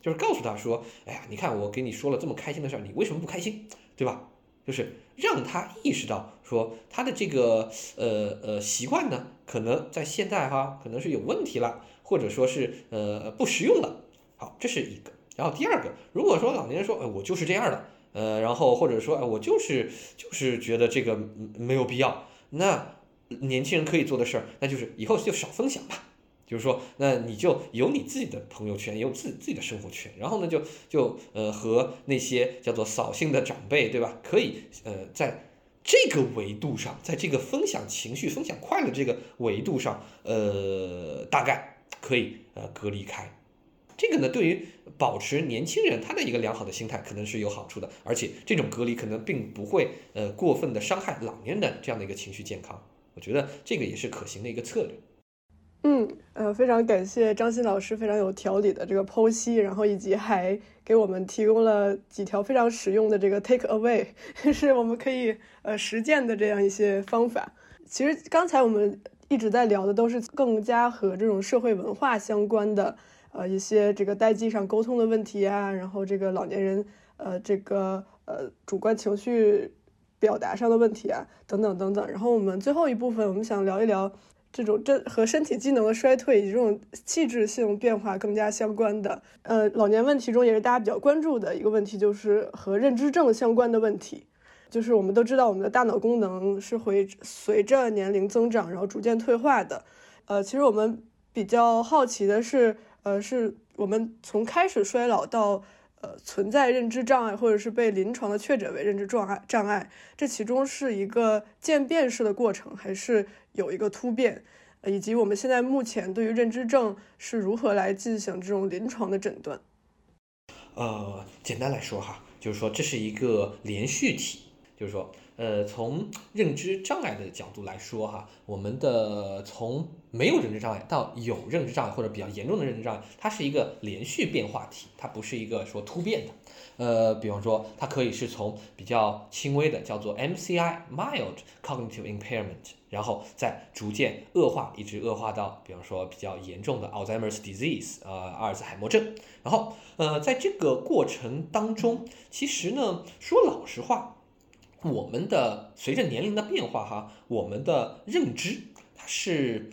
Speaker 2: 就是告诉他说，哎呀，你看我给你说了这么开心的事儿，你为什么不开心，对吧？就是让他意识到，说他的这个呃呃习惯呢，可能在现在哈，可能是有问题了，或者说是呃不实用了。好，这是一个。然后第二个，如果说老年人说，哎，我就是这样的，呃，然后或者说，哎，我就是就是觉得这个没有必要，那年轻人可以做的事儿，那就是以后就少分享吧。就是说，那你就有你自己的朋友圈，有自己自己的生活圈，然后呢，就就呃和那些叫做扫兴的长辈，对吧？可以呃在这个维度上，在这个分享情绪、分享快乐这个维度上，呃，大概可以呃隔离开。这个呢，对于保持年轻人他的一个良好的心态，可能是有好处的，而且这种隔离可能并不会呃过分的伤害老年人的这样的一个情绪健康。我觉得这个也是可行的一个策略。
Speaker 1: 嗯，呃，非常感谢张鑫老师非常有条理的这个剖析，然后以及还给我们提供了几条非常实用的这个 take away，[laughs] 是我们可以呃实践的这样一些方法。其实刚才我们一直在聊的都是更加和这种社会文化相关的，呃，一些这个代际上沟通的问题啊，然后这个老年人呃这个呃主观情绪表达上的问题啊，等等等等。然后我们最后一部分，我们想聊一聊。这种这和身体机能的衰退以及这种气质性变化更加相关的，呃，老年问题中也是大家比较关注的一个问题，就是和认知症相关的问题。就是我们都知道，我们的大脑功能是会随着年龄增长，然后逐渐退化的。呃，其实我们比较好奇的是，呃，是我们从开始衰老到。呃，存在认知障碍，或者是被临床的确诊为认知障碍障碍，这其中是一个渐变式的过程，还是有一个突变？以及我们现在目前对于认知症是如何来进行这种临床的诊断？
Speaker 2: 呃，简单来说哈，就是说这是一个连续体，就是说。呃，从认知障碍的角度来说，哈，我们的从没有认知障碍到有认知障碍或者比较严重的认知障碍，它是一个连续变化体，它不是一个说突变的。呃，比方说，它可以是从比较轻微的叫做 MCI（Mild Cognitive Impairment），然后再逐渐恶化，一直恶化到比方说比较严重的 Alzheimer's disease，呃，阿尔兹海默症。然后，呃，在这个过程当中，其实呢，说老实话。我们的随着年龄的变化，哈，我们的认知它是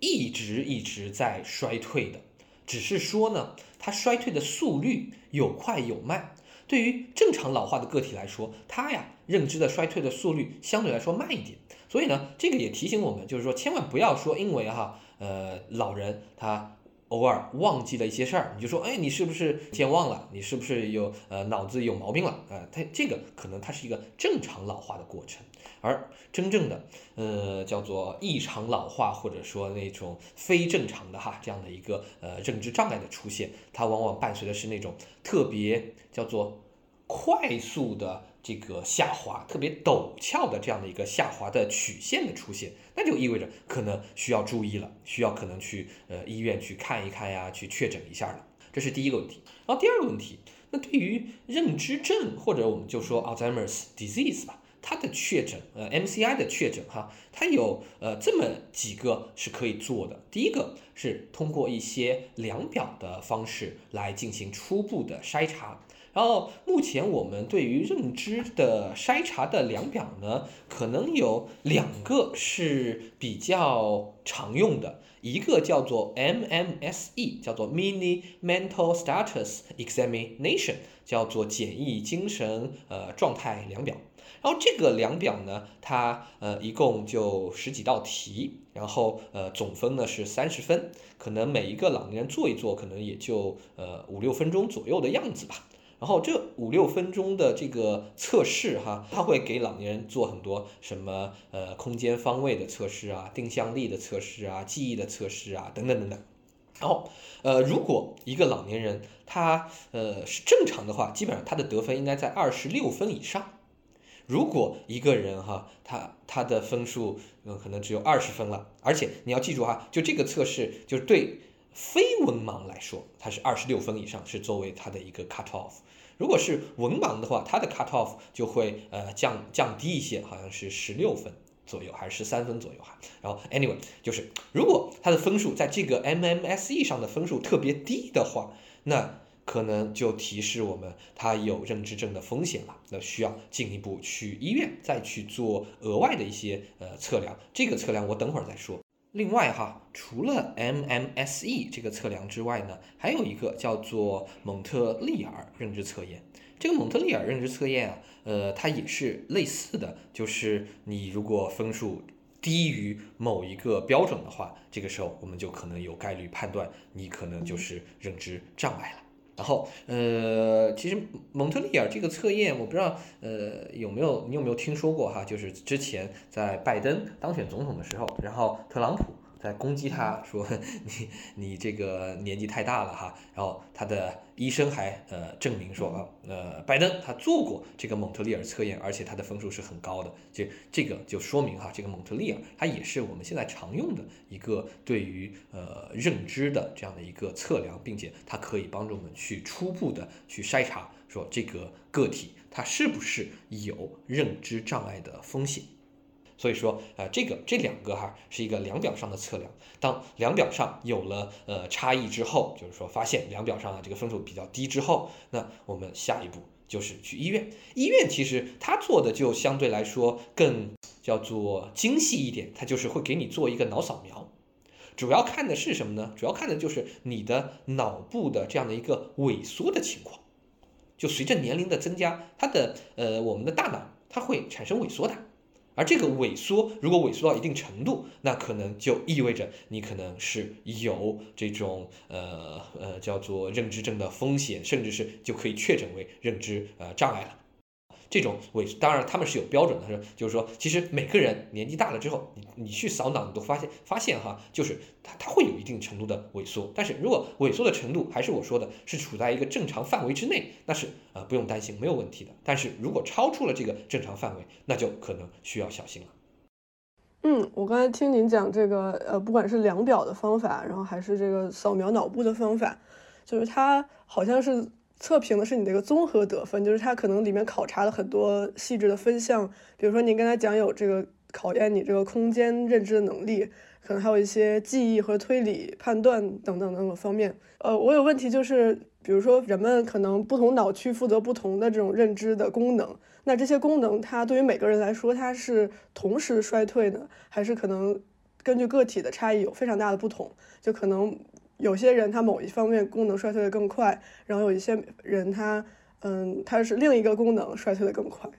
Speaker 2: 一直一直在衰退的，只是说呢，它衰退的速率有快有慢。对于正常老化的个体来说，它呀认知的衰退的速率相对来说慢一点。所以呢，这个也提醒我们，就是说千万不要说因为哈，呃，老人他。偶尔忘记了一些事儿，你就说，哎，你是不是健忘了？你是不是有呃脑子有毛病了？呃，它这个可能它是一个正常老化的过程，而真正的呃叫做异常老化或者说那种非正常的哈这样的一个呃认知障碍的出现，它往往伴随的是那种特别叫做快速的。这个下滑特别陡峭的这样的一个下滑的曲线的出现，那就意味着可能需要注意了，需要可能去呃医院去看一看呀，去确诊一下了。这是第一个问题。然后第二个问题，那对于认知症或者我们就说 Alzheimer's disease 吧，它的确诊，呃，MCI 的确诊哈，它有呃这么几个是可以做的。第一个是通过一些量表的方式来进行初步的筛查。然后目前我们对于认知的筛查的量表呢，可能有两个是比较常用的，一个叫做 MMSE，叫做 Mini Mental Status Examination，叫做简易精神呃状态量表。然后这个量表呢，它呃一共就十几道题，然后呃总分呢是三十分，可能每一个老年人做一做，可能也就呃五六分钟左右的样子吧。然后这五六分钟的这个测试哈，它会给老年人做很多什么呃空间方位的测试啊、定向力的测试啊、记忆的测试啊等等等等。然后呃，如果一个老年人他呃是正常的话，基本上他的得分应该在二十六分以上。如果一个人哈，他他的分数嗯可能只有二十分了，而且你要记住哈，就这个测试就是对非文盲来说，它是二十六分以上是作为他的一个 cut off。如果是文盲的话，他的 cut off 就会呃降降低一些，好像是十六分左右还是十三分左右哈。然后 anyway 就是如果他的分数在这个 MMSE 上的分数特别低的话，那。可能就提示我们他有认知症的风险了，那需要进一步去医院再去做额外的一些呃测量。这个测量我等会儿再说。另外哈，除了 MMSE 这个测量之外呢，还有一个叫做蒙特利尔认知测验。这个蒙特利尔认知测验啊，呃，它也是类似的，就是你如果分数低于某一个标准的话，这个时候我们就可能有概率判断你可能就是认知障碍了。然后，呃，其实蒙特利尔这个测验，我不知道，呃，有没有你有没有听说过哈？就是之前在拜登当选总统的时候，然后特朗普。在攻击他说 [laughs] 你你这个年纪太大了哈，然后他的医生还呃证明说啊呃拜登他做过这个蒙特利尔测验，而且他的分数是很高的，就这个就说明哈这个蒙特利尔它也是我们现在常用的一个对于呃认知的这样的一个测量，并且它可以帮助我们去初步的去筛查说这个个体它是不是有认知障碍的风险。所以说，呃，这个这两个哈是一个量表上的测量。当量表上有了呃差异之后，就是说发现量表上啊这个分数比较低之后，那我们下一步就是去医院。医院其实它做的就相对来说更叫做精细一点，它就是会给你做一个脑扫描，主要看的是什么呢？主要看的就是你的脑部的这样的一个萎缩的情况。就随着年龄的增加，它的呃我们的大脑它会产生萎缩的。而这个萎缩，如果萎缩到一定程度，那可能就意味着你可能是有这种呃呃叫做认知症的风险，甚至是就可以确诊为认知呃障碍了。这种萎，当然他们是有标准的，是就是说，其实每个人年纪大了之后，你你去扫脑，你都发现发现哈，就是他他会有一定程度的萎缩，但是如果萎缩的程度还是我说的，是处在一个正常范围之内，那是呃不用担心，没有问题的。但是如果超出了这个正常范围，那就可能需要小心了。
Speaker 1: 嗯，我刚才听您讲这个呃，不管是量表的方法，然后还是这个扫描脑部的方法，就是它好像是。测评的是你这个综合得分，就是它可能里面考察了很多细致的分项，比如说您刚才讲有这个考验你这个空间认知的能力，可能还有一些记忆和推理判断等等等等方面。呃，我有问题就是，比如说人们可能不同脑区负责不同的这种认知的功能，那这些功能它对于每个人来说，它是同时衰退呢，还是可能根据个体的差异有非常大的不同？就可能。有些人他某一方面功能衰退的更快，然后有一些人他，嗯，他是另一个功能衰退的更快。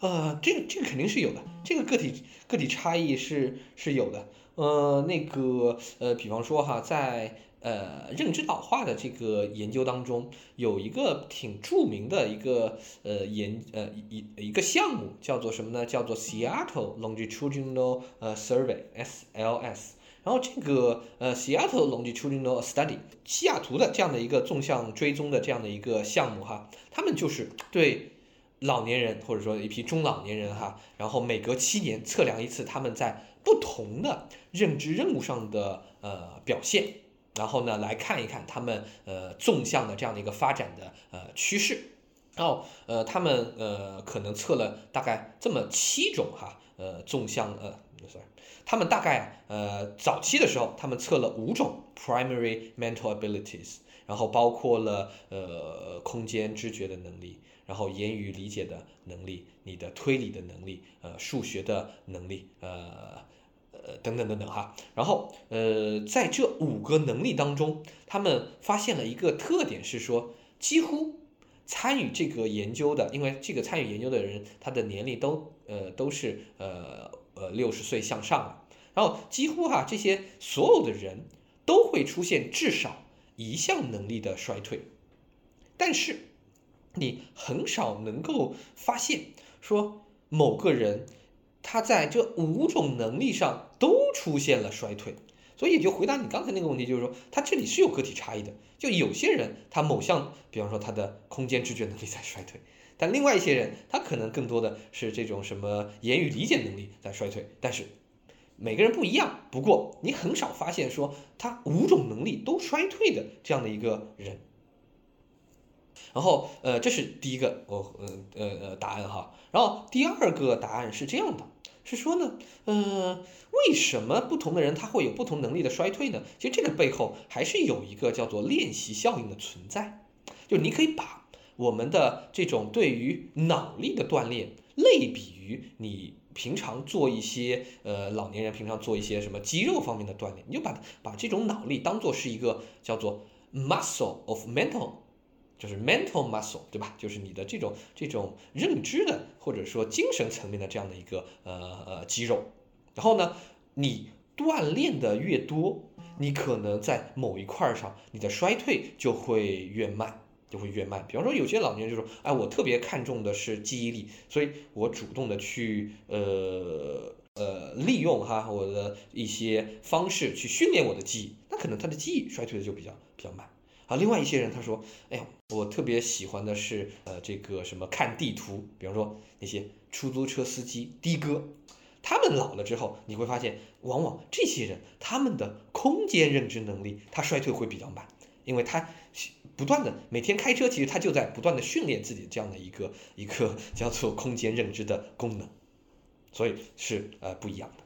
Speaker 2: 呃，这个这个肯定是有的，这个个体个体差异是是有的。呃，那个呃，比方说哈，在呃认知老化的这个研究当中，有一个挺著名的一个呃研呃一一个项目叫做什么呢？叫做 Seattle Longitudinal 呃 Survey（SLS）。然后这个呃，Seattle Longitudinal Study，西雅图的这样的一个纵向追踪的这样的一个项目哈，他们就是对老年人或者说一批中老年人哈，然后每隔七年测量一次他们在不同的认知任务上的呃表现，然后呢来看一看他们呃纵向的这样的一个发展的呃趋势。然后呃，他们呃可能测了大概这么七种哈，呃纵向呃，sorry，他们大概呃早期的时候，他们测了五种 primary mental abilities，然后包括了呃空间知觉的能力，然后言语理解的能力，你的推理的能力，呃数学的能力，呃。呃，等等等等哈，然后呃，在这五个能力当中，他们发现了一个特点是说，几乎参与这个研究的，因为这个参与研究的人，他的年龄都呃都是呃呃六十岁向上了，然后几乎哈这些所有的人都会出现至少一项能力的衰退，但是你很少能够发现说某个人。他在这五种能力上都出现了衰退，所以就回答你刚才那个问题，就是说他这里是有个体差异的。就有些人他某项，比方说他的空间知觉能力在衰退，但另外一些人他可能更多的是这种什么言语理解能力在衰退。但是每个人不一样，不过你很少发现说他五种能力都衰退的这样的一个人。然后呃，这是第一个我呃呃呃答案哈。然后第二个答案是这样的。是说呢，呃，为什么不同的人他会有不同能力的衰退呢？其实这个背后还是有一个叫做练习效应的存在，就你可以把我们的这种对于脑力的锻炼类比于你平常做一些呃老年人平常做一些什么肌肉方面的锻炼，你就把把这种脑力当做是一个叫做 muscle of mental。就是 mental muscle，对吧？就是你的这种这种认知的或者说精神层面的这样的一个呃呃肌肉。然后呢，你锻炼的越多，你可能在某一块上，你的衰退就会越慢，就会越慢。比方说，有些老年人就说，哎，我特别看重的是记忆力，所以我主动的去呃呃利用哈我的一些方式去训练我的记忆，那可能他的记忆衰退的就比较比较慢。啊，另外一些人他说，哎呀，我特别喜欢的是，呃，这个什么看地图，比方说那些出租车司机的哥，他们老了之后，你会发现，往往这些人他们的空间认知能力，他衰退会比较慢，因为他不断的每天开车，其实他就在不断的训练自己这样的一个 [laughs] 一个叫做空间认知的功能，所以是呃不一样的。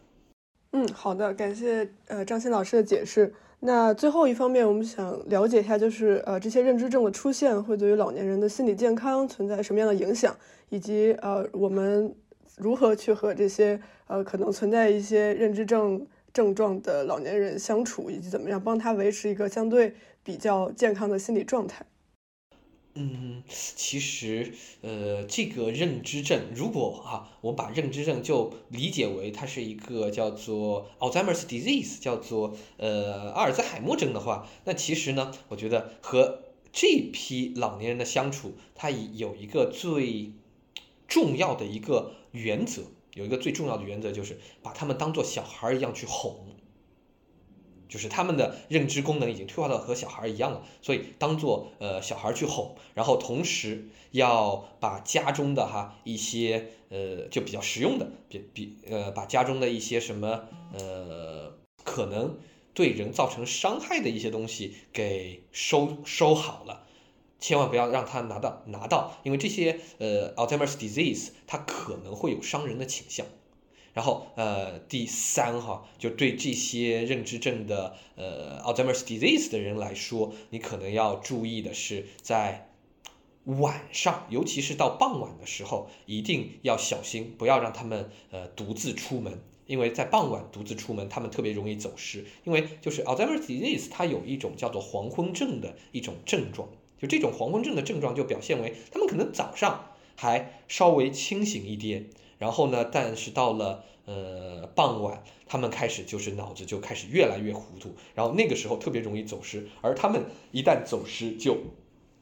Speaker 1: 嗯，好的，感谢呃张鑫老师的解释。那最后一方面，我们想了解一下，就是呃，这些认知症的出现会对于老年人的心理健康存在什么样的影响，以及呃，我们如何去和这些呃可能存在一些认知症症状的老年人相处，以及怎么样帮他维持一个相对比较健康的心理状态。
Speaker 2: 嗯，其实，呃，这个认知症，如果哈，我把认知症就理解为它是一个叫做 Alzheimer's disease，叫做呃阿尔兹海默症的话，那其实呢，我觉得和这批老年人的相处，它有一个最重要的一个原则，有一个最重要的原则就是把他们当做小孩一样去哄。就是他们的认知功能已经退化到和小孩一样了，所以当做呃小孩去哄，然后同时要把家中的哈一些呃就比较实用的，比比呃把家中的一些什么呃可能对人造成伤害的一些东西给收收好了，千万不要让他拿到拿到，因为这些呃 Alzheimer's disease 它可能会有伤人的倾向。然后，呃，第三哈，就对这些认知症的呃 Alzheimer's disease 的人来说，你可能要注意的是，在晚上，尤其是到傍晚的时候，一定要小心，不要让他们呃独自出门，因为在傍晚独自出门，他们特别容易走失。因为就是 Alzheimer's disease 它有一种叫做黄昏症的一种症状，就这种黄昏症的症状就表现为他们可能早上还稍微清醒一点。然后呢？但是到了呃傍晚，他们开始就是脑子就开始越来越糊涂，然后那个时候特别容易走失。而他们一旦走失，就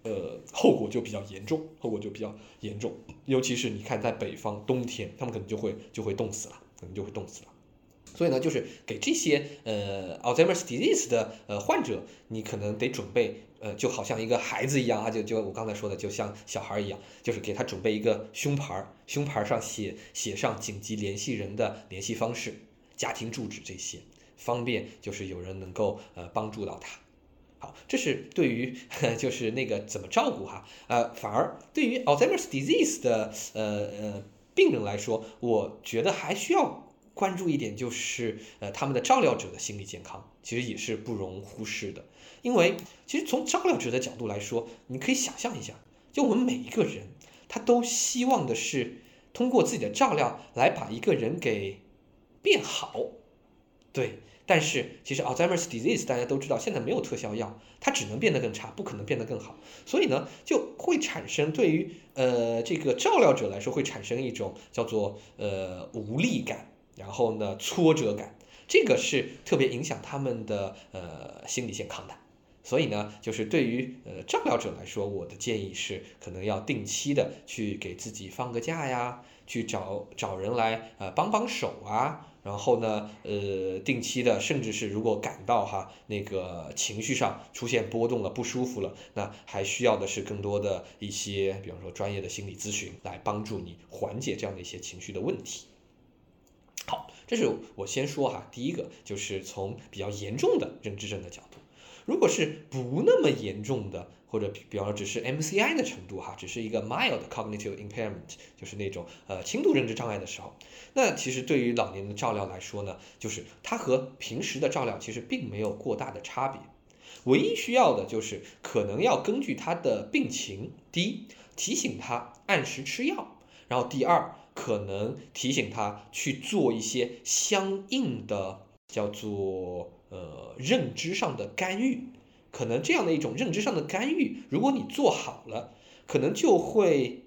Speaker 2: 呃后果就比较严重，后果就比较严重。尤其是你看在北方冬天，他们可能就会就会冻死了，可能就会冻死了。所以呢，就是给这些呃 Alzheimer's disease 的呃患者，你可能得准备。呃，就好像一个孩子一样啊，就就我刚才说的，就像小孩一样，就是给他准备一个胸牌儿，胸牌上写写上紧急联系人的联系方式、家庭住址这些，方便就是有人能够呃帮助到他。好，这是对于 [laughs] 就是那个怎么照顾哈，呃，反而对于 Alzheimer's disease 的呃呃病人来说，我觉得还需要关注一点，就是呃他们的照料者的心理健康，其实也是不容忽视的。因为其实从照料者的角度来说，你可以想象一下，就我们每一个人，他都希望的是通过自己的照料来把一个人给变好，对。但是其实 Alzheimer's disease 大家都知道，现在没有特效药，它只能变得更差，不可能变得更好。所以呢，就会产生对于呃这个照料者来说，会产生一种叫做呃无力感，然后呢挫折感，这个是特别影响他们的呃心理健康的。所以呢，就是对于呃照料者来说，我的建议是，可能要定期的去给自己放个假呀，去找找人来呃帮帮手啊。然后呢，呃，定期的，甚至是如果感到哈那个情绪上出现波动了、不舒服了，那还需要的是更多的一些，比方说专业的心理咨询来帮助你缓解这样的一些情绪的问题。好，这是我先说哈，第一个就是从比较严重的认知症的角度，如果是不那么严重的。或者比比方说只是 MCI 的程度哈，只是一个 mild cognitive impairment，就是那种呃轻度认知障碍的时候，那其实对于老年的照料来说呢，就是它和平时的照料其实并没有过大的差别，唯一需要的就是可能要根据他的病情，第一提醒他按时吃药，然后第二可能提醒他去做一些相应的叫做呃认知上的干预。可能这样的一种认知上的干预，如果你做好了，可能就会，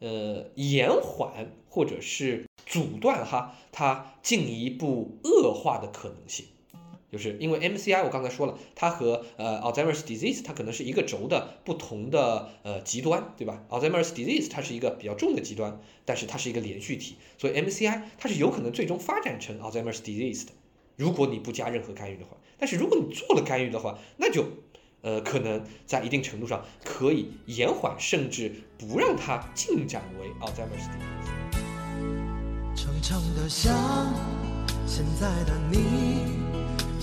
Speaker 2: 呃，延缓或者是阻断哈他进一步恶化的可能性。就是因为 MCI 我刚才说了，它和呃 Alzheimer's disease 它可能是一个轴的不同的呃极端，对吧？Alzheimer's disease 它是一个比较重的极端，但是它是一个连续体，所以 MCI 它是有可能最终发展成 Alzheimer's disease 的。如果你不加任何干预的话，但是如果你做了干预的话，那就，呃，可能在一定程度上可以延缓，甚至不让它进展为 Alzheimer's disease。长长的想，现在的你